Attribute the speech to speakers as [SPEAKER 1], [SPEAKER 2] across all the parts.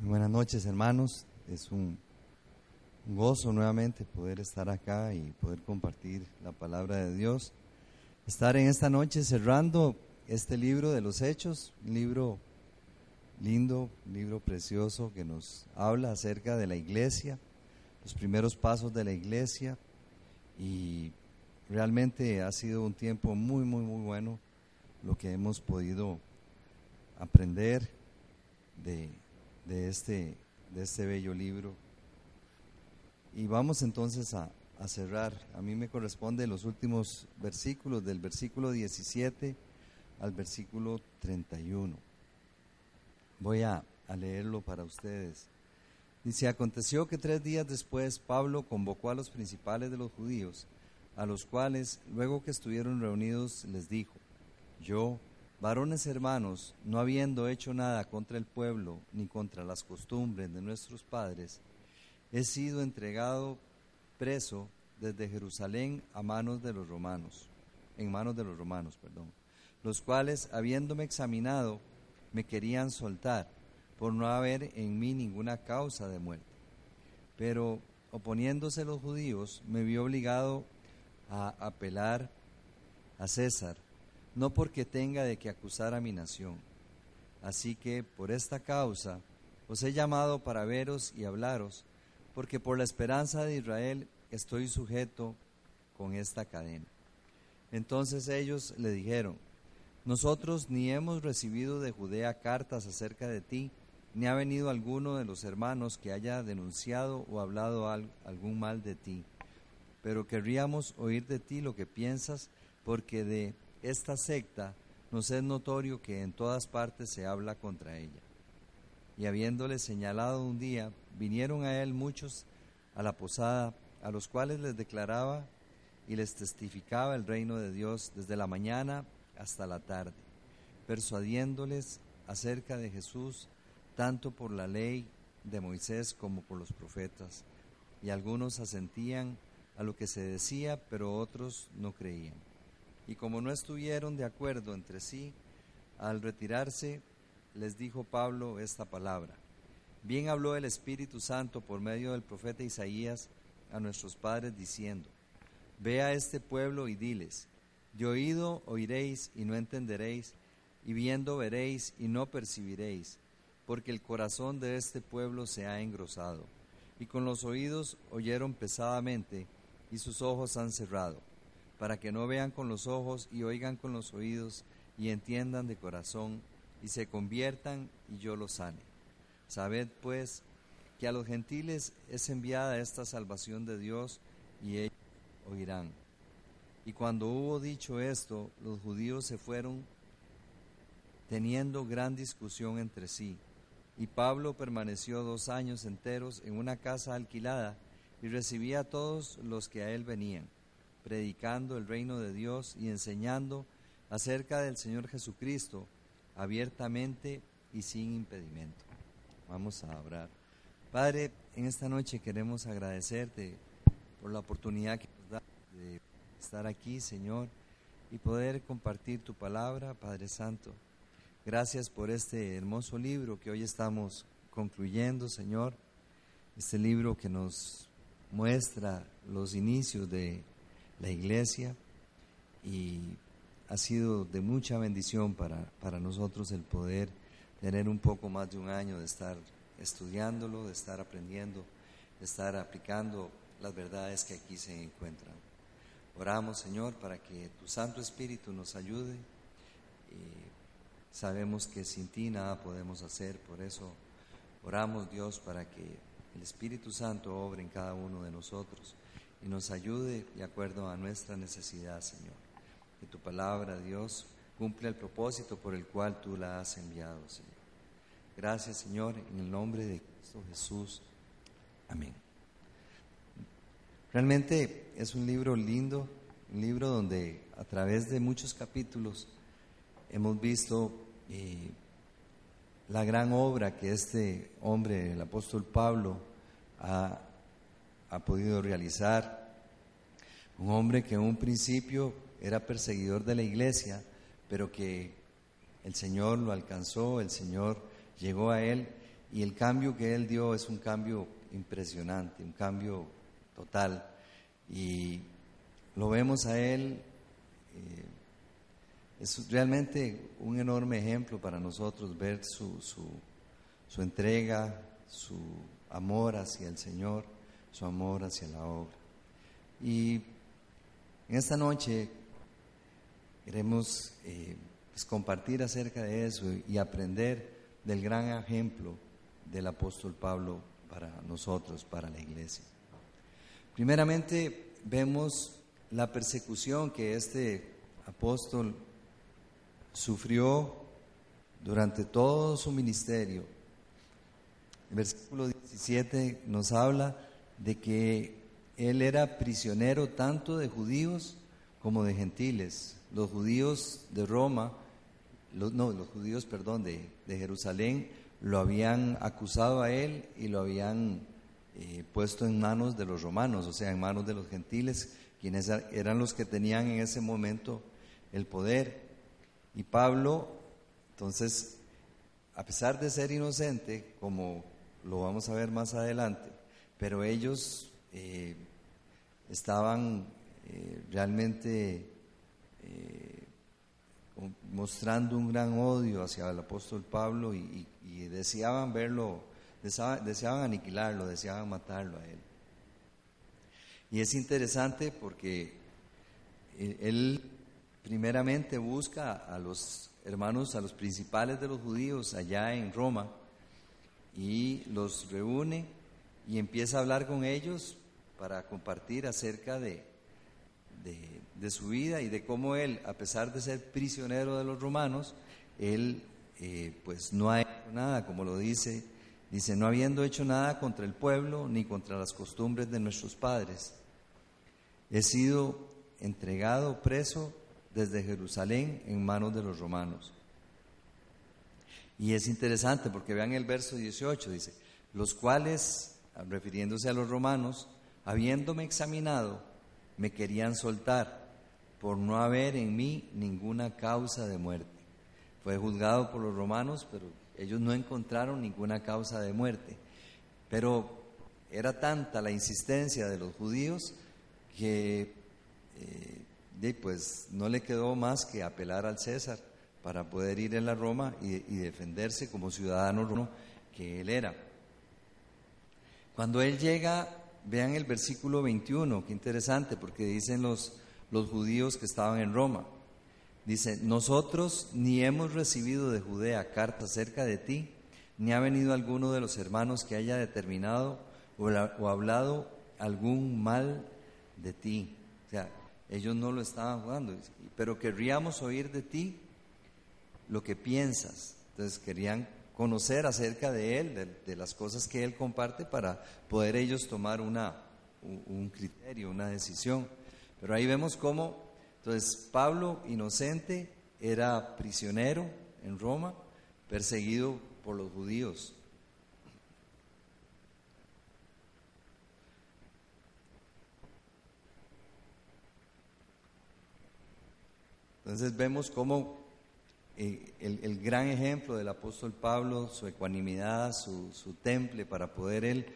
[SPEAKER 1] Buenas noches, hermanos. Es un, gozo nuevamente poder estar acá y poder compartir la palabra de Dios. Estar en esta noche cerrando este libro de los Hechos, un libro lindo, un libro precioso que nos habla acerca de la iglesia, los primeros pasos de la iglesia y realmente ha sido un tiempo muy, muy, muy bueno lo que hemos podido aprender de de este, de este bello libro. Y vamos entonces a, a cerrar. A mí me corresponde los últimos versículos, del versículo 17 al versículo 31. Voy a, a leerlo para ustedes. Dice, aconteció que tres días después Pablo convocó a los principales de los judíos, a los cuales, luego que estuvieron reunidos, les dijo, yo, Varones hermanos, no habiendo hecho nada contra el pueblo ni contra las costumbres de nuestros padres, he sido entregado preso desde Jerusalén a manos de los romanos, en manos de los romanos, perdón, los cuales, habiéndome examinado, me querían soltar por no haber en mí ninguna causa de muerte. Pero oponiéndose los judíos, me vi obligado a apelar a César no porque tenga de que acusar a mi nación. Así que por esta causa os he llamado para veros y hablaros, porque por la esperanza de Israel estoy sujeto con esta cadena. Entonces ellos le dijeron, nosotros ni hemos recibido de Judea cartas acerca de ti, ni ha venido alguno de los hermanos que haya denunciado o hablado algún mal de ti, pero querríamos oír de ti lo que piensas, porque de esta secta nos es notorio que en todas partes se habla contra ella. Y habiéndole señalado un día, vinieron a él muchos a la posada, a los cuales les declaraba y les testificaba el reino de Dios desde la mañana hasta la tarde, persuadiéndoles acerca de Jesús, tanto por la ley de Moisés como por los profetas. Y algunos asentían a lo que se decía, pero otros no creían. Y como no estuvieron de acuerdo entre sí, al retirarse, les dijo Pablo esta palabra. Bien habló el Espíritu Santo por medio del profeta Isaías a nuestros padres diciendo, Ve a este pueblo y diles, de oído oiréis y no entenderéis, y viendo veréis y no percibiréis, porque el corazón de este pueblo se ha engrosado, y con los oídos oyeron pesadamente, y sus ojos han cerrado para que no vean con los ojos y oigan con los oídos y entiendan de corazón y se conviertan y yo los sane. Sabed pues que a los gentiles es enviada esta salvación de Dios y ellos oirán. Y cuando hubo dicho esto, los judíos se fueron teniendo gran discusión entre sí. Y Pablo permaneció dos años enteros en una casa alquilada y recibía a todos los que a él venían predicando el reino de Dios y enseñando acerca del Señor Jesucristo abiertamente y sin impedimento. Vamos a orar. Padre, en esta noche queremos agradecerte por la oportunidad que nos da de estar aquí, Señor, y poder compartir tu palabra, Padre Santo. Gracias por este hermoso libro que hoy estamos concluyendo, Señor. Este libro que nos muestra los inicios de la iglesia y ha sido de mucha bendición para, para nosotros el poder tener un poco más de un año de estar estudiándolo, de estar aprendiendo, de estar aplicando las verdades que aquí se encuentran. Oramos, Señor, para que tu Santo Espíritu nos ayude. Y sabemos que sin ti nada podemos hacer, por eso oramos, Dios, para que el Espíritu Santo obre en cada uno de nosotros y nos ayude de acuerdo a nuestra necesidad, Señor. Que tu palabra, Dios, cumpla el propósito por el cual tú la has enviado, Señor. Gracias, Señor, en el nombre de Cristo Jesús. Amén. Realmente es un libro lindo, un libro donde a través de muchos capítulos hemos visto eh, la gran obra que este hombre, el apóstol Pablo, ha ha podido realizar. Un hombre que en un principio era perseguidor de la iglesia, pero que el Señor lo alcanzó, el Señor llegó a él y el cambio que él dio es un cambio impresionante, un cambio total. Y lo vemos a él, eh, es realmente un enorme ejemplo para nosotros ver su, su, su entrega, su amor hacia el Señor, su amor hacia la obra. Y en esta noche queremos eh, pues, compartir acerca de eso y aprender del gran ejemplo del apóstol Pablo para nosotros, para la iglesia. Primeramente vemos la persecución que este apóstol sufrió durante todo su ministerio. El versículo 17 nos habla de que él era prisionero tanto de judíos como de gentiles. Los judíos de Roma, no, los judíos, perdón, de, de, Jerusalén, lo habían acusado a él y lo habían eh, puesto en manos de los romanos, o sea, en manos de los gentiles, quienes eran los que tenían en ese momento el poder. Y Pablo, entonces, a pesar de ser inocente, como lo vamos a ver más adelante, pero ellos eh, estaban eh, realmente eh, mostrando un gran odio hacia el apóstol Pablo y, deseaban verlo, deseaban, aniquilarlo, deseaban matarlo a él. Y es interesante porque él primeramente busca a los hermanos, a los principales de los judíos allá en Roma y los reúne y empieza a hablar con ellos para compartir acerca de, de, su vida y de cómo él, a pesar de ser prisionero de los romanos, él eh, pues no ha hecho nada, como lo dice, dice, no habiendo hecho nada contra el pueblo ni contra las costumbres de nuestros padres. He sido entregado preso desde Jerusalén en manos de los romanos. Y es interesante porque vean el verso 18, dice, los cuales, refiriéndose a los romanos, habiéndome examinado, me querían soltar por no haber en mí ninguna causa de muerte. Fue juzgado por los romanos, pero ellos no encontraron ninguna causa de muerte. Pero era tanta la insistencia de los judíos que eh, pues no le quedó más que apelar al César para poder ir en la Roma y defenderse como ciudadano romano que él era. Cuando él llega Vean el versículo 21, qué interesante, porque dicen los, los judíos que estaban en Roma. Dice, nosotros ni hemos recibido de Judea carta acerca de ti, ni ha venido alguno de los hermanos que haya determinado o, o hablado algún mal de ti. O sea, ellos no lo estaban jugando, pero querríamos oír de ti lo que piensas. Entonces querían conocer acerca de Él, de, las cosas que Él comparte para poder ellos tomar una, un, criterio, una decisión. Pero ahí vemos cómo, entonces, Pablo, inocente, era prisionero en Roma, perseguido por los judíos. Entonces vemos cómo eh, el, gran ejemplo del apóstol Pablo, su ecuanimidad, su, temple para poder él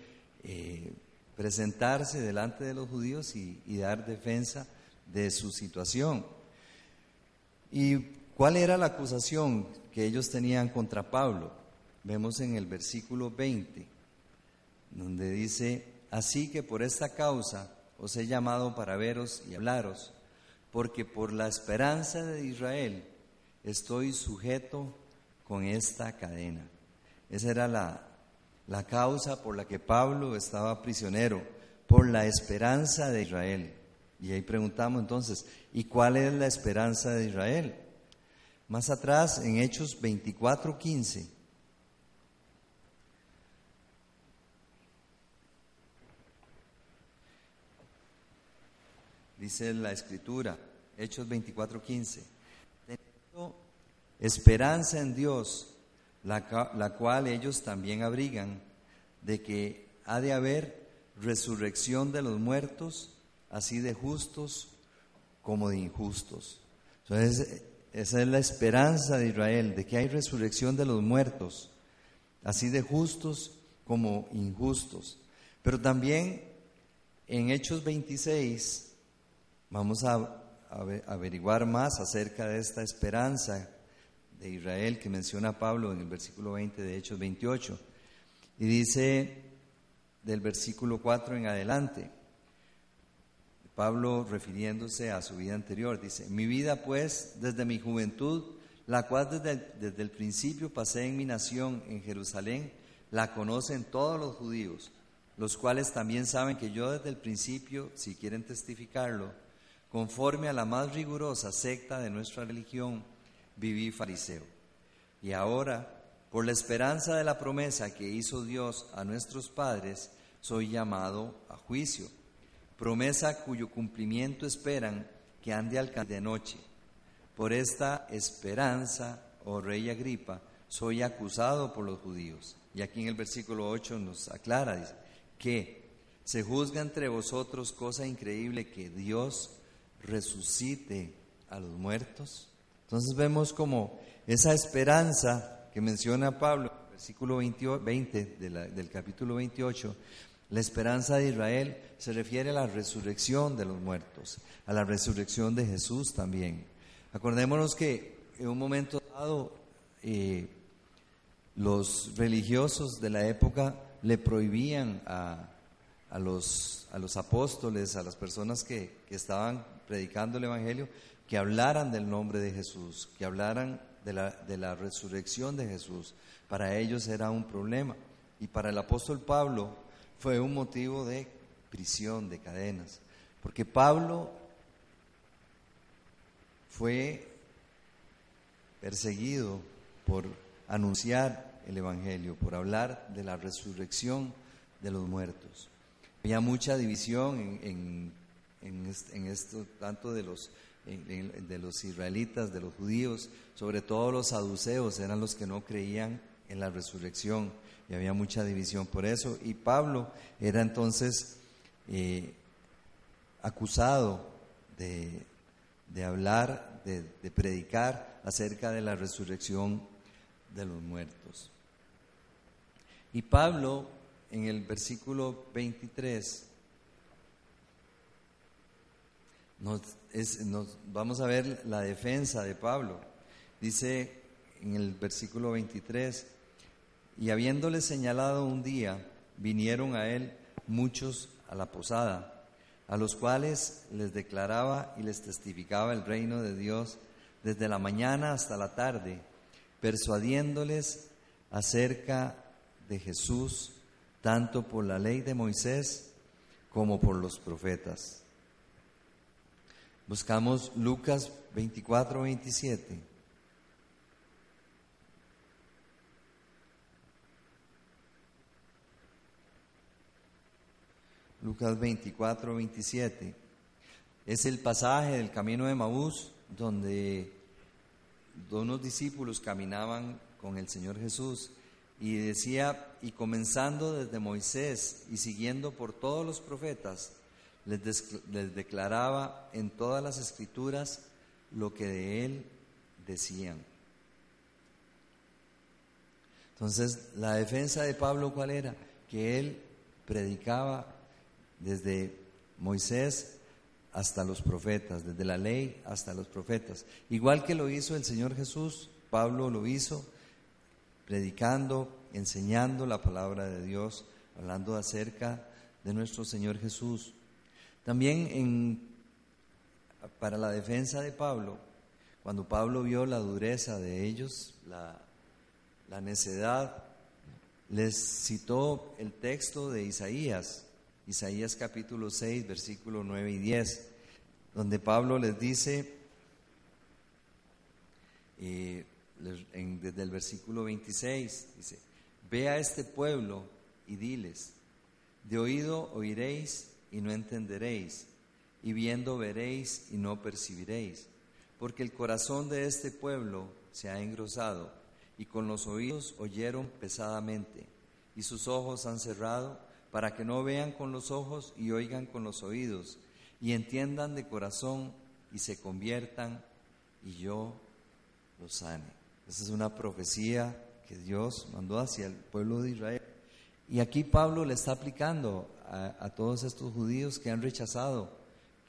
[SPEAKER 1] eh, presentarse delante de los judíos y, dar defensa de su situación. ¿Y cuál era la acusación que ellos tenían contra Pablo? Vemos en el versículo 20, donde dice, así que por esta causa os he llamado para veros y hablaros, porque por la esperanza de Israel, estoy sujeto con esta cadena. Esa era la, la causa por la que Pablo estaba prisionero, por la esperanza de Israel. Y ahí preguntamos entonces, ¿y cuál es la esperanza de Israel? Más atrás, en Hechos 24:15, dice la escritura, Hechos 24:15 esperanza en Dios, la, cual ellos también abrigan, de que ha de haber resurrección de los muertos, así de justos como de injustos. Entonces, esa es la esperanza de Israel, de que hay resurrección de los muertos. así de justos como injustos. Pero también en Hechos 26 vamos a, averiguar más acerca de esta esperanza de Israel que menciona Pablo en el versículo 20 de Hechos 28. Y dice del versículo 4 en adelante, Pablo refiriéndose a su vida anterior, dice, mi vida pues desde mi juventud, la cual desde, desde el principio pasé en mi nación, en Jerusalén, la conocen todos los judíos, los cuales también saben que yo desde el principio, si quieren testificarlo, conforme a la más rigurosa secta de nuestra religión, viví fariseo. Y ahora, por la esperanza de la promesa que hizo Dios a nuestros padres, soy llamado a juicio. Promesa cuyo cumplimiento esperan que ande al de noche. Por esta esperanza, oh rey Agripa, soy acusado por los judíos. Y aquí en el versículo 8 nos aclara, que se juzga entre vosotros cosa increíble que Dios resucite a los muertos. Entonces vemos como esa esperanza que menciona Pablo, versículo 20, del capítulo 28, la esperanza de Israel se refiere a la resurrección de los muertos, a la resurrección de Jesús también. Acordémonos que en un momento dado eh, los religiosos de la época le prohibían a, los, a los, apóstoles, a las personas que, que, estaban predicando el Evangelio, que hablaran del nombre de Jesús, que hablaran de la, de la resurrección de Jesús. Para ellos era un problema. Y para el apóstol Pablo fue un motivo de prisión, de cadenas. Porque Pablo fue perseguido por anunciar el Evangelio, por hablar de la resurrección de los muertos. Había mucha división en, esto, tanto de los, de los israelitas, de los judíos, sobre todo los saduceos eran los que no creían en la resurrección y había mucha división por eso. Y Pablo era entonces eh, acusado de, hablar, de, de predicar acerca de la resurrección de los muertos. Y Pablo, en el versículo 23, nos, vamos a ver la defensa de Pablo. Dice en el versículo 23, y habiéndole señalado un día, vinieron a él muchos a la posada, a los cuales les declaraba y les testificaba el reino de Dios desde la mañana hasta la tarde persuadiéndoles acerca de Jesús, tanto por la ley de Moisés como por los profetas. Buscamos Lucas 24, 27. Lucas 24, 27. Es el pasaje del camino de Maús donde unos discípulos caminaban con el Señor Jesús y decía, y comenzando desde Moisés y siguiendo por todos los profetas, les, les declaraba en todas las escrituras lo que de él decían. Entonces, la defensa de Pablo, ¿cuál era? Que él predicaba desde Moisés hasta los profetas, desde la ley hasta los profetas. Igual que lo hizo el Señor Jesús, Pablo lo hizo predicando, enseñando la palabra de Dios, hablando acerca de nuestro Señor Jesús. También para la defensa de Pablo, cuando Pablo vio la dureza de ellos, la, la necedad, les citó el texto de Isaías, Isaías capítulo 6, versículo 9 y 10, donde Pablo les dice, eh, desde el versículo 26, dice, ve a este pueblo y diles, de oído oiréis y no entenderéis, y viendo veréis y no percibiréis, porque el corazón de este pueblo se ha engrosado, y con los oídos oyeron pesadamente, y sus ojos han cerrado, para que no vean con los ojos y oigan con los oídos, y entiendan de corazón y se conviertan, y yo los sane. Esa es una profecía que Dios mandó hacia el pueblo de Israel. Y aquí Pablo le está aplicando a, todos estos judíos que han rechazado,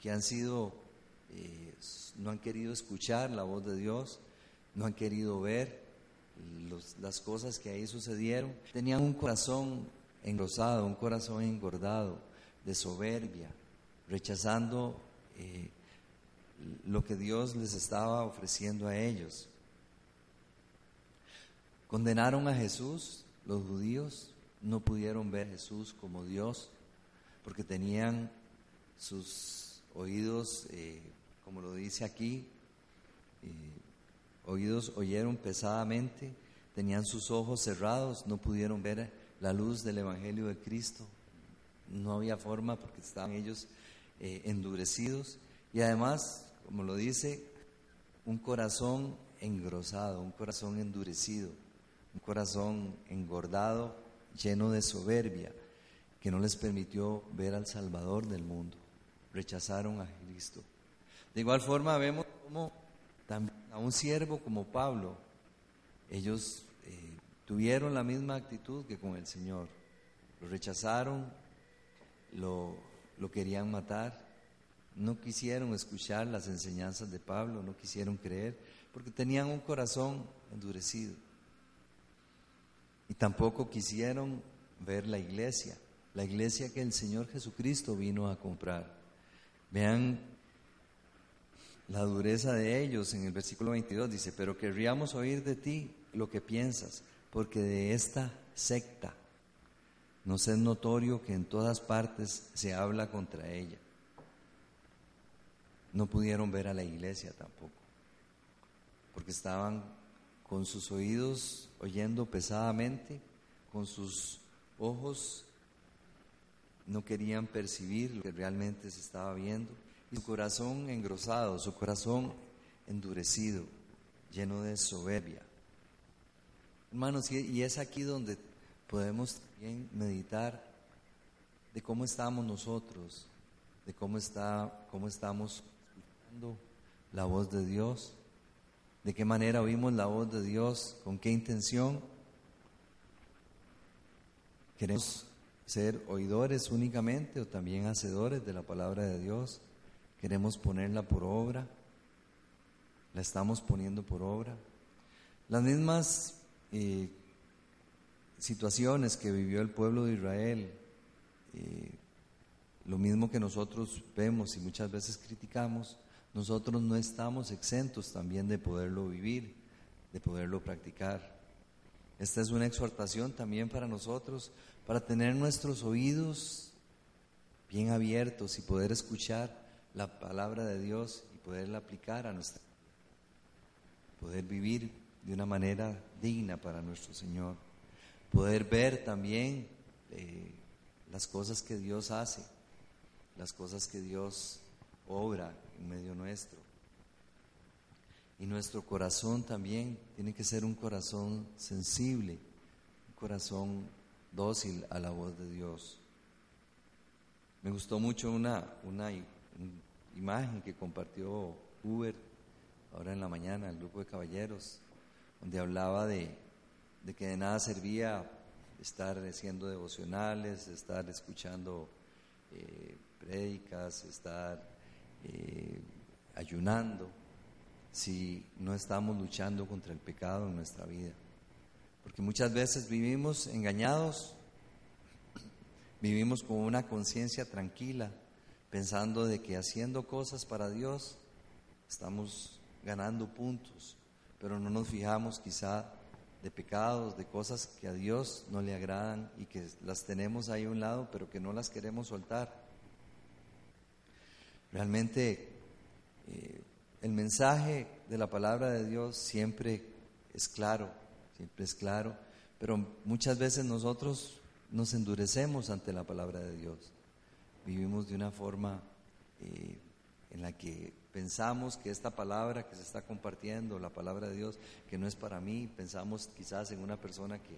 [SPEAKER 1] que han sido, eh, no han querido escuchar la voz de Dios, no han querido ver las cosas que ahí sucedieron. Tenían un corazón engrosado, un corazón engordado, de soberbia, rechazando eh, lo que Dios les estaba ofreciendo a ellos. Condenaron a Jesús, los judíos no pudieron ver a Jesús como Dios porque tenían sus oídos, eh, como lo dice aquí, eh, oídos oyeron pesadamente, tenían sus ojos cerrados, no pudieron ver la luz del Evangelio de Cristo. No había forma porque estaban ellos eh, endurecidos y además, como lo dice, un corazón engrosado, un corazón endurecido, un corazón engordado, lleno de soberbia, que no les permitió ver al Salvador del mundo. Rechazaron a Cristo. De igual forma vemos como a un siervo como Pablo, ellos eh, tuvieron la misma actitud que con el Señor. Lo rechazaron, lo, lo querían matar, no quisieron escuchar las enseñanzas de Pablo, no quisieron creer, porque tenían un corazón endurecido. Y tampoco quisieron ver la iglesia, la iglesia que el Señor Jesucristo vino a comprar. Vean la dureza de ellos en el versículo 22, dice, pero querríamos oír de ti lo que piensas, porque de esta secta nos es notorio que en todas partes se habla contra ella. No pudieron ver a la iglesia tampoco, porque estaban con sus oídos oyendo pesadamente, con sus ojos no querían percibir lo que realmente se estaba viendo, y su corazón engrosado, su corazón endurecido, lleno de soberbia. Hermanos, y es aquí donde podemos también meditar de cómo estamos nosotros, de cómo, está, cómo estamos escuchando la voz de Dios, de qué manera oímos la voz de Dios, con qué intención. Queremos ser oidores únicamente o también hacedores de la palabra de Dios. Queremos ponerla por obra. La estamos poniendo por obra. Las mismas eh, situaciones que vivió el pueblo de Israel, eh, lo mismo que nosotros vemos y muchas veces criticamos, nosotros no estamos exentos también de poderlo vivir, de poderlo practicar. Esta es una exhortación también para nosotros, para tener nuestros oídos bien abiertos y poder escuchar la palabra de Dios y poderla aplicar a nuestra poder vivir de una manera digna para nuestro Señor. Poder ver también eh, las cosas que Dios hace, las cosas que Dios obra en medio nuestro. Y nuestro corazón también tiene que ser un corazón sensible, un corazón dócil a la voz de Dios. Me gustó mucho una, una imagen que compartió Uber ahora en la mañana, el grupo de caballeros, donde hablaba de, que de nada servía estar haciendo devocionales, estar escuchando eh, prédicas, estar eh, ayunando, si no estamos luchando contra el pecado en nuestra vida. Porque muchas veces vivimos engañados, vivimos con una conciencia tranquila, pensando de que haciendo cosas para Dios estamos ganando puntos, pero no nos fijamos quizá de pecados, de cosas que a Dios no le agradan y que las tenemos ahí a un lado, pero que no las queremos soltar. Realmente eh, el mensaje de la palabra de Dios siempre es claro, siempre es claro, pero muchas veces nosotros nos endurecemos ante la palabra de Dios. Vivimos de una forma eh, en la que pensamos que esta palabra que se está compartiendo, la palabra de Dios, que no es para mí, pensamos quizás en una persona que,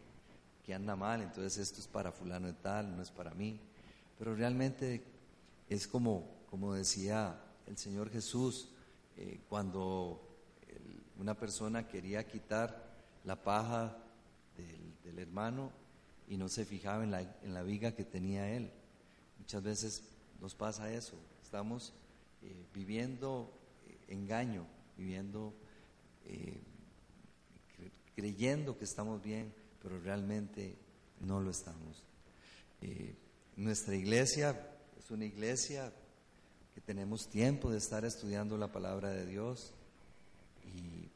[SPEAKER 1] que anda mal, entonces esto es para fulano de tal, no es para mí. Pero realmente es como, como decía el Señor Jesús, eh, cuando una persona quería quitar la paja del hermano y no se fijaba en la, en viga que tenía él. Muchas veces nos pasa eso, estamos eh, viviendo eh, engaño, viviendo, creyendo que estamos bien, pero realmente no lo estamos. nuestra iglesia es una iglesia tenemos tiempo de estar estudiando la palabra de Dios y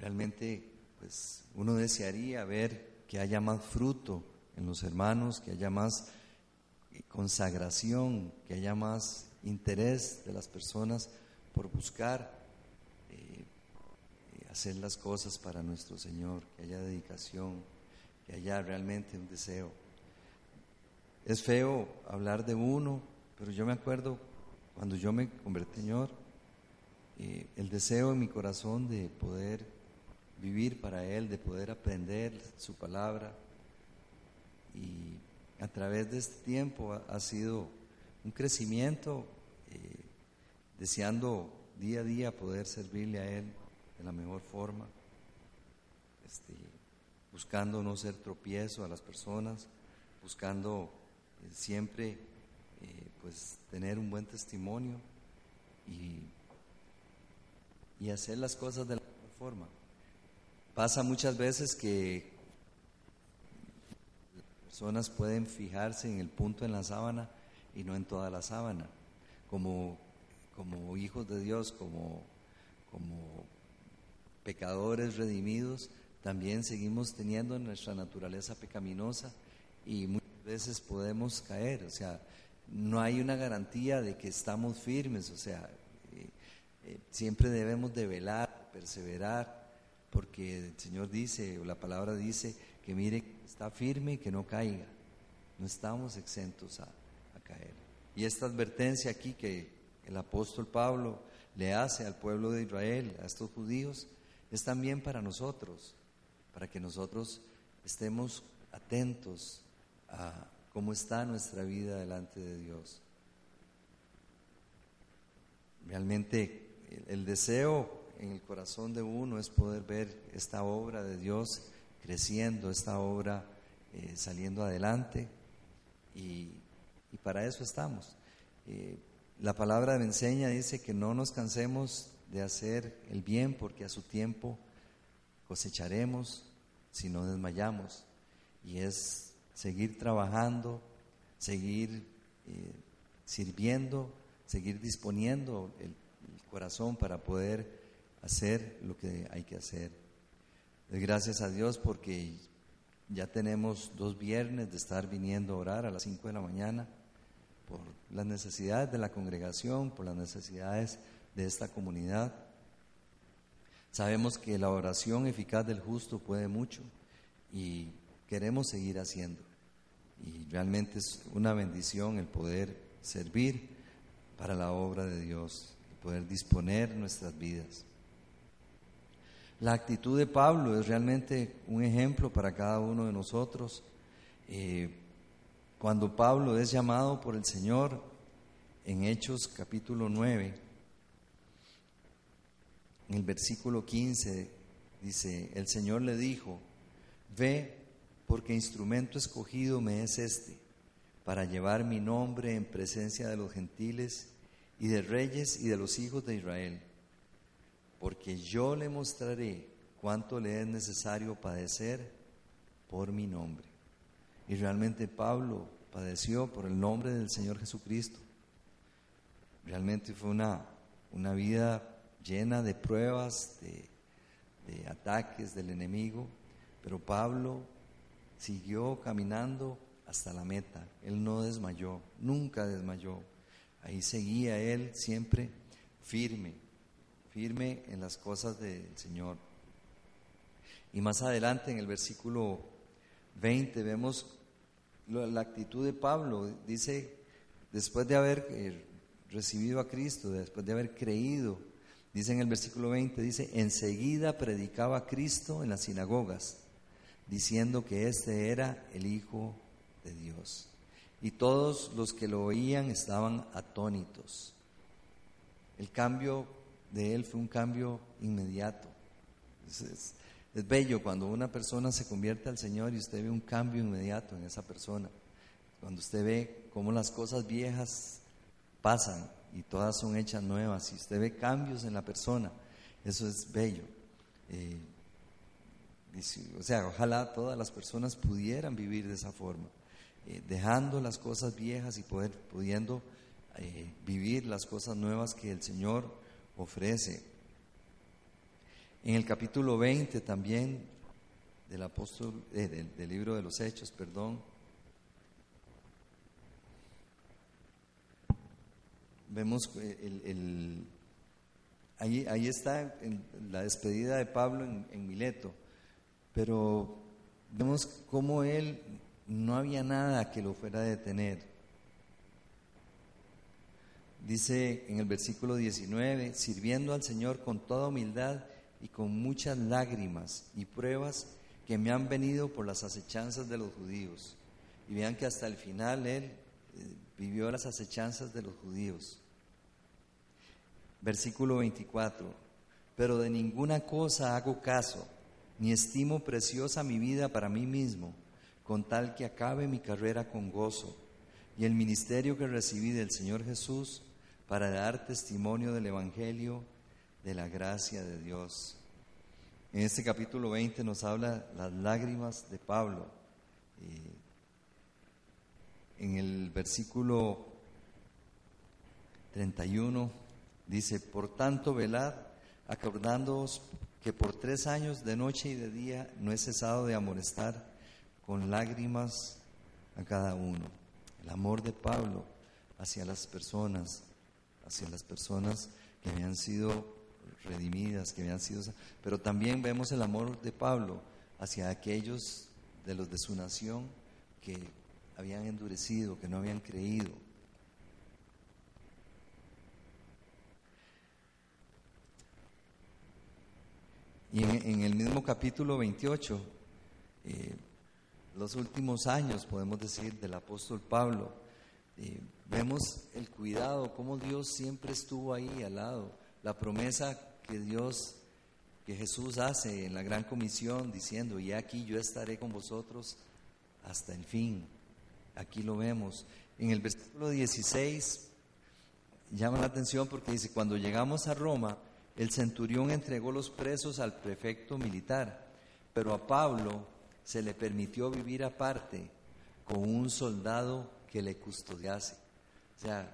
[SPEAKER 1] realmente pues uno desearía ver que haya más fruto en los hermanos, que haya más consagración, que haya más interés de las personas por buscar eh, hacer las cosas para nuestro Señor, que haya dedicación, que haya realmente un deseo. Es feo hablar de uno, pero yo me acuerdo cuando yo me convertí, Señor, el deseo en mi corazón de poder vivir para Él, de poder aprender su palabra. Y a través de este tiempo ha, sido un crecimiento, eh, deseando día a día poder servirle a Él de la mejor forma, este, buscando no ser tropiezo a las personas, buscando eh, siempre pues tener un buen testimonio y, y hacer las cosas de la mejor forma. Pasa muchas veces que personas pueden fijarse en el punto en la sábana y no en toda la sábana. Como, como hijos de Dios, como, como pecadores redimidos, también seguimos teniendo nuestra naturaleza pecaminosa y muchas veces podemos caer. O sea, no hay una garantía de que estamos firmes. O sea, eh, eh, siempre debemos de velar, perseverar porque el Señor dice, o la palabra dice, que mire, está firme y que no caiga. No estamos exentos a, a caer. Y esta advertencia aquí que el apóstol Pablo le hace al pueblo de Israel, a estos judíos, es también para nosotros, para que nosotros estemos atentos a cómo está nuestra vida delante de Dios. Realmente el, deseo en el corazón de uno es poder ver esta obra de Dios creciendo, esta obra eh, saliendo adelante y, para eso estamos. Eh, la palabra me enseña, dice que no nos cansemos de hacer el bien porque a su tiempo cosecharemos si no desmayamos. Y es seguir trabajando, seguir eh, sirviendo, seguir disponiendo el corazón para poder hacer lo que hay que hacer. Gracias a Dios porque ya tenemos dos viernes de estar viniendo a orar a las 5 de la mañana por las necesidades de la congregación, por las necesidades de esta comunidad. Sabemos que la oración eficaz del justo puede mucho y queremos seguir haciendo. Y realmente es una bendición el poder servir para la obra de Dios, poder disponer nuestras vidas. La actitud de Pablo es realmente un ejemplo para cada uno de nosotros. Eh, cuando Pablo es llamado por el Señor en Hechos capítulo 9, en el versículo 15 dice, el Señor le dijo, ve porque instrumento escogido me es este, para llevar mi nombre en presencia de los gentiles y de reyes y de los hijos de Israel porque yo le mostraré cuánto le es necesario padecer por mi nombre. Y realmente Pablo padeció por el nombre del Señor Jesucristo. Realmente fue una, una vida llena de pruebas, de, de ataques del enemigo, pero Pablo siguió caminando hasta la meta. Él no desmayó, nunca desmayó. Ahí seguía él siempre firme, firme en las cosas del Señor. Y más adelante en el versículo 20 vemos la actitud de Pablo. Dice, después de haber eh, recibido a Cristo, después de haber creído, dice en el versículo 20, dice, enseguida predicaba a Cristo en las sinagogas, diciendo que este era el Hijo de Dios. Y todos los que lo oían estaban atónitos. El cambio de él fue un cambio inmediato. Es, bello cuando una persona se convierte al Señor y usted ve un cambio inmediato en esa persona. Cuando usted ve cómo las cosas viejas pasan y todas son hechas nuevas y usted ve cambios en la persona, eso es bello. Eh, o sea, ojalá todas las personas pudieran vivir de esa forma, eh, dejando las cosas viejas y poder, pudiendo eh, vivir las cosas nuevas que el Señor ofrece. En el capítulo 20 también del apóstol, del, del libro de los Hechos, perdón, vemos el, ahí, ahí, está la despedida de Pablo en, Mileto, pero vemos cómo él no había nada que lo fuera a detener. Dice en el versículo 19, sirviendo al Señor con toda humildad y con muchas lágrimas y pruebas que me han venido por las acechanzas de los judíos. Y vean que hasta el final él vivió las acechanzas de los judíos. Versículo 24, pero de ninguna cosa hago caso, ni estimo preciosa mi vida para mí mismo, con tal que acabe mi carrera con gozo y el ministerio que recibí del Señor Jesús para dar testimonio del Evangelio de la gracia de Dios. En este capítulo 20 nos habla las lágrimas de Pablo. Eh, en el versículo 31 dice, por tanto velad, acordándoos que por tres años de noche y de día no he cesado de amonestar con lágrimas a cada uno. El amor de Pablo hacia las personas, hacia las personas que habían sido redimidas, que habían sido... Pero también vemos el amor de Pablo hacia aquellos de los de su nación que habían endurecido, que no habían creído. Y en, el mismo capítulo 28, eh, los últimos años, podemos decir, del apóstol Pablo, eh, vemos el cuidado, cómo Dios siempre estuvo ahí al lado, la promesa que Dios, que Jesús hace en la gran comisión, diciendo, y aquí yo estaré con vosotros hasta el fin. Aquí lo vemos. En el versículo 16 llama la atención porque dice, cuando llegamos a Roma, el centurión entregó los presos al prefecto militar, pero a Pablo se le permitió vivir aparte con un soldado que le custodiase. O sea,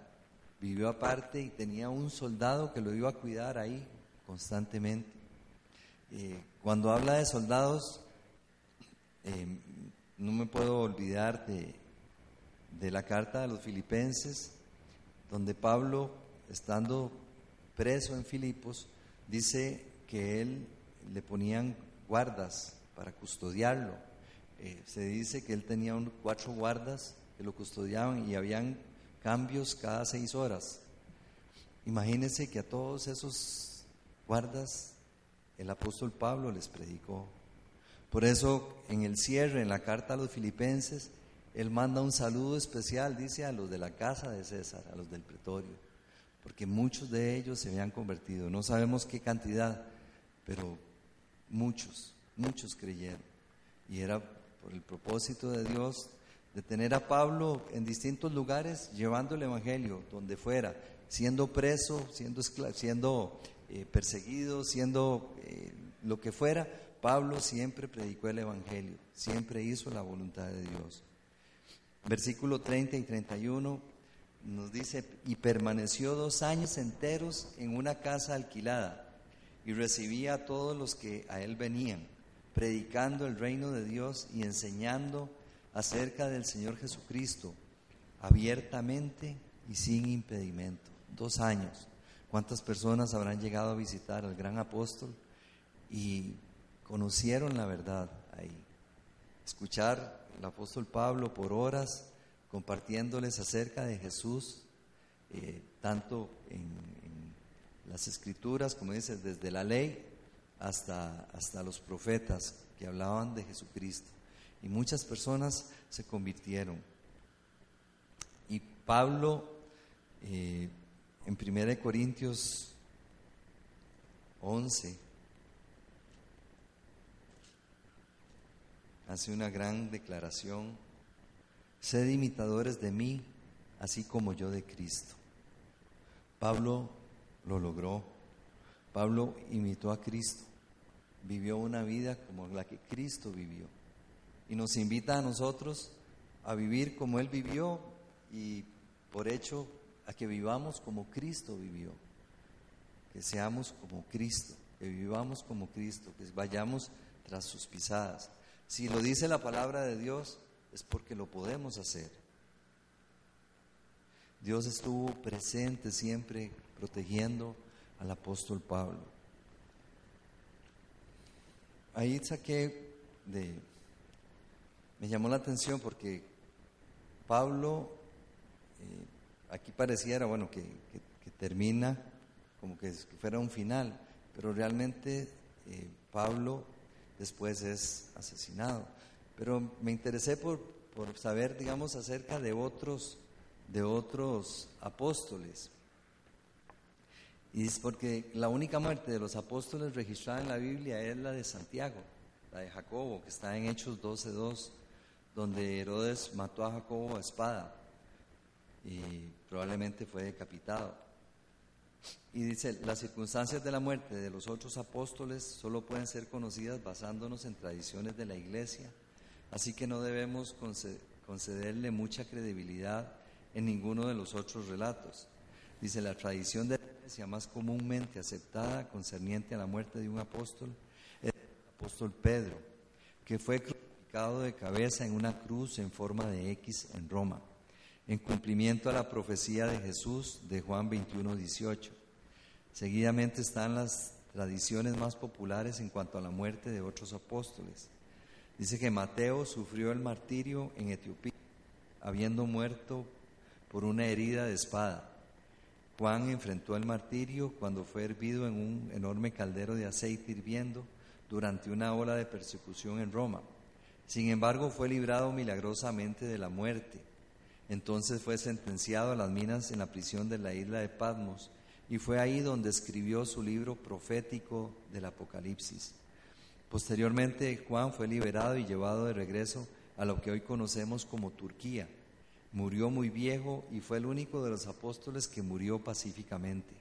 [SPEAKER 1] vivió aparte y tenía un soldado que lo iba a cuidar ahí constantemente. Eh, cuando habla de soldados, eh, no me puedo olvidar de de la carta de los filipenses, donde Pablo, estando preso en Filipos, dice que él le ponían guardas para custodiarlo. Eh, se dice que él tenía cuatro guardas que lo custodiaban y habían cambios cada seis horas. Imagínense que a todos esos guardas el apóstol Pablo les predicó. Por eso en el cierre, en la carta a los filipenses, él manda un saludo especial, dice, a los de la casa de César, a los del pretorio, porque muchos de ellos se habían convertido. No sabemos qué cantidad, pero muchos, muchos creyeron. Y era por el propósito de Dios de tener a Pablo en distintos lugares llevando el Evangelio, donde fuera, siendo preso, siendo, siendo eh, perseguido, siendo eh, lo que fuera, Pablo siempre predicó el Evangelio, siempre hizo la voluntad de Dios. Versículo 30 y 31 nos dice, y permaneció dos años enteros en una casa alquilada y recibía a todos los que a él venían, predicando el reino de Dios y enseñando acerca del Señor Jesucristo, abiertamente y sin impedimento. Dos años. ¿Cuántas personas habrán llegado a visitar al gran apóstol y conocieron la verdad ahí? Escuchar el apóstol Pablo por horas compartiéndoles acerca de Jesús, eh, tanto en, las escrituras, como dice, desde la ley hasta, hasta los profetas que hablaban de Jesucristo. Y muchas personas se convirtieron. Y Pablo, eh, en 1 Corintios 11, hace una gran declaración, sed imitadores de mí, así como yo de Cristo. Pablo lo logró, Pablo imitó a Cristo, vivió una vida como la que Cristo vivió y nos invita a nosotros a vivir como Él vivió y por hecho a que vivamos como Cristo vivió, que seamos como Cristo, que vivamos como Cristo, que vayamos tras sus pisadas. Si lo dice la palabra de Dios, es porque lo podemos hacer. Dios estuvo presente siempre protegiendo al apóstol Pablo. Ahí saqué de... Me llamó la atención porque Pablo, eh, aquí pareciera, bueno, que, termina como que, fuera un final, pero realmente eh, Pablo después es asesinado. Pero me interesé por, por saber, digamos, acerca de otros, de otros apóstoles. Y es porque la única muerte de los apóstoles registrada en la Biblia es la de Santiago, la de Jacobo, que está en Hechos 12.2, donde Herodes mató a Jacobo a espada y probablemente fue decapitado. Y dice, las circunstancias de la muerte de los otros apóstoles solo pueden ser conocidas basándonos en tradiciones de la iglesia, así que no debemos concederle mucha credibilidad en ninguno de los otros relatos. Dice, la tradición de la iglesia más comúnmente aceptada concerniente a la muerte de un apóstol es el apóstol Pedro, que fue crucificado de cabeza en una cruz en forma de X en Roma, en cumplimiento a la profecía de Jesús de Juan 21, 18. Seguidamente están las tradiciones más populares en cuanto a la muerte de otros apóstoles. Dice que Mateo sufrió el martirio en Etiopía, habiendo muerto por una herida de espada. Juan enfrentó el martirio cuando fue hervido en un enorme caldero de aceite hirviendo durante una ola de persecución en Roma. Sin embargo, fue librado milagrosamente de la muerte. Entonces fue sentenciado a las minas en la prisión de la isla de Patmos y fue ahí donde escribió su libro profético del Apocalipsis. Posteriormente, Juan fue liberado y llevado de regreso a lo que hoy conocemos como Turquía. Murió muy viejo y fue el único de los apóstoles que murió pacíficamente.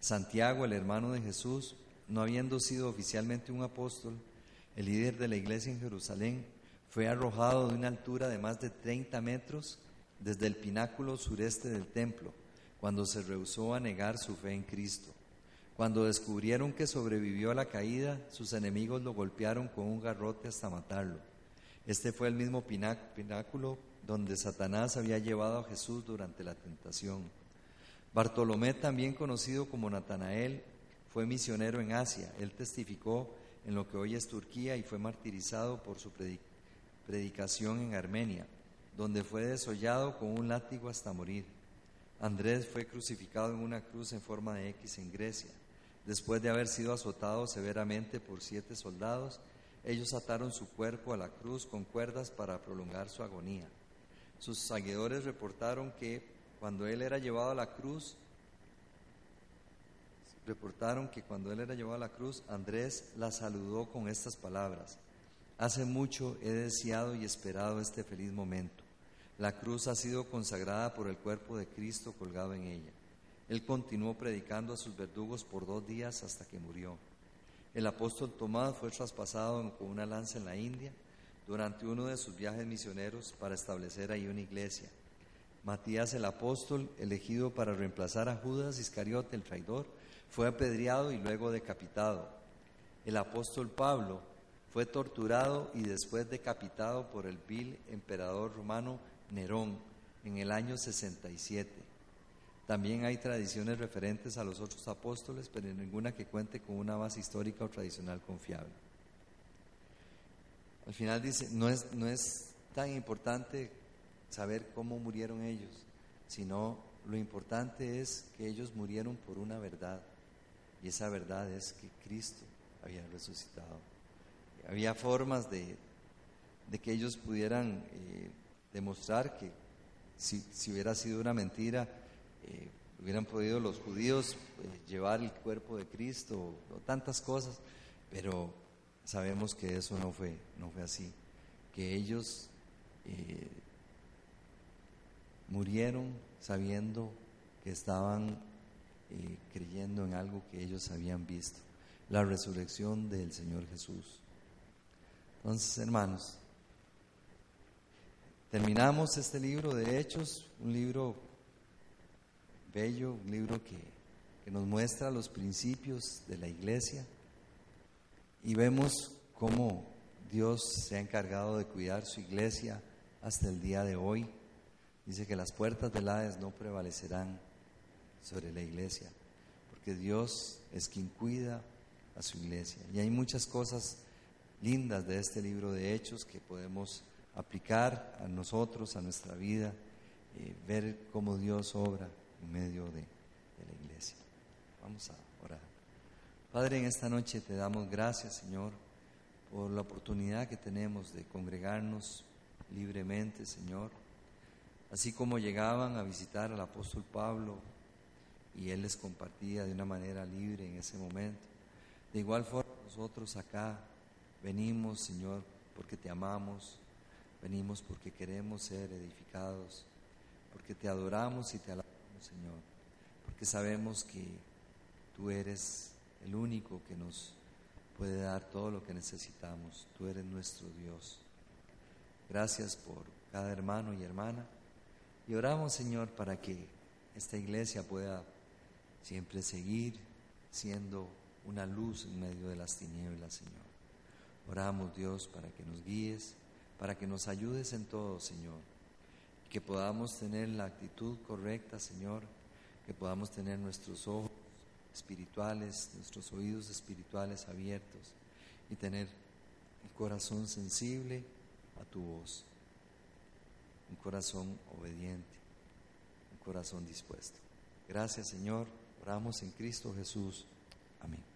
[SPEAKER 1] Santiago, el hermano de Jesús, no habiendo sido oficialmente un apóstol, el líder de la iglesia en Jerusalén, fue arrojado de una altura de más de 30 metros desde el pináculo sureste del templo cuando se rehusó a negar su fe en Cristo. Cuando descubrieron que sobrevivió a la caída, sus enemigos lo golpearon con un garrote hasta matarlo. Este fue el mismo pináculo donde Satanás había llevado a Jesús durante la tentación. Bartolomé, también conocido como Natanael, fue misionero en Asia. Él testificó en lo que hoy es Turquía y fue martirizado por su predicación en Armenia, donde fue desollado con un látigo hasta morir. Andrés fue crucificado en una cruz en forma de X en Grecia. Después de haber sido azotado severamente por siete soldados, ellos ataron su cuerpo a la cruz con cuerdas para prolongar su agonía. Sus seguidores reportaron que cuando él era llevado a la cruz, reportaron que cuando él era llevado a la cruz, Andrés la saludó con estas palabras. Hace mucho he deseado y esperado este feliz momento. La cruz ha sido consagrada por el cuerpo de Cristo colgado en ella. Él continuó predicando a sus verdugos por dos días hasta que murió. El apóstol Tomás fue traspasado con una lanza en la India durante uno de sus viajes misioneros para establecer ahí una iglesia. Matías el apóstol, elegido para reemplazar a Judas Iscariote, el traidor, fue apedreado y luego decapitado. El apóstol Pablo fue torturado y después decapitado por el vil emperador romano Nerón en el año 67. También hay tradiciones referentes a los otros apóstoles, pero ninguna que cuente con una base histórica o tradicional confiable. Al final dice, no es, tan importante saber cómo murieron ellos, sino lo importante es que ellos murieron por una verdad, y esa verdad es que Cristo había resucitado. Había formas de, que ellos pudieran eh, demostrar que si, hubiera sido una mentira, eh, hubieran podido los judíos eh, llevar el cuerpo de Cristo o, tantas cosas, pero sabemos que eso no fue, no fue así. que ellos eh, murieron sabiendo que estaban creyendo en algo que ellos habían visto, la resurrección del Señor Jesús. Entonces, hermanos, terminamos este libro de Hechos, un libro bello, un libro que, que nos muestra los principios de la iglesia y vemos cómo Dios se ha encargado de cuidar su iglesia hasta el día de hoy. Dice que las puertas del Hades no prevalecerán sobre la iglesia, porque Dios es quien cuida a su iglesia. Y hay muchas cosas lindas de este libro de Hechos que podemos aplicar a nosotros, a nuestra vida, eh, ver cómo Dios obra en medio de, de la iglesia. Vamos a orar. Padre, en esta noche te damos gracias, Señor, por la oportunidad que tenemos de congregarnos libremente, Señor Así como llegaban a visitar al apóstol Pablo y él les compartía de una manera libre en ese momento. De igual forma nosotros acá venimos, Señor, porque te amamos, venimos porque queremos ser edificados, porque te adoramos y te alabamos, Señor, porque sabemos que tú eres el único que nos puede dar todo lo que necesitamos, tú eres nuestro Dios. Gracias por cada hermano y hermana. Y oramos, Señor, para que esta iglesia pueda siempre seguir siendo una luz en medio de las tinieblas, Señor. Oramos, Dios, para que nos guíes, para que nos ayudes en todo, Señor. Que podamos tener la actitud correcta, Señor. Que podamos tener nuestros ojos espirituales, nuestros oídos espirituales abiertos y tener un corazón sensible a tu voz un corazón obediente, un corazón dispuesto. Gracias Señor, oramos en Cristo Jesús. Amén.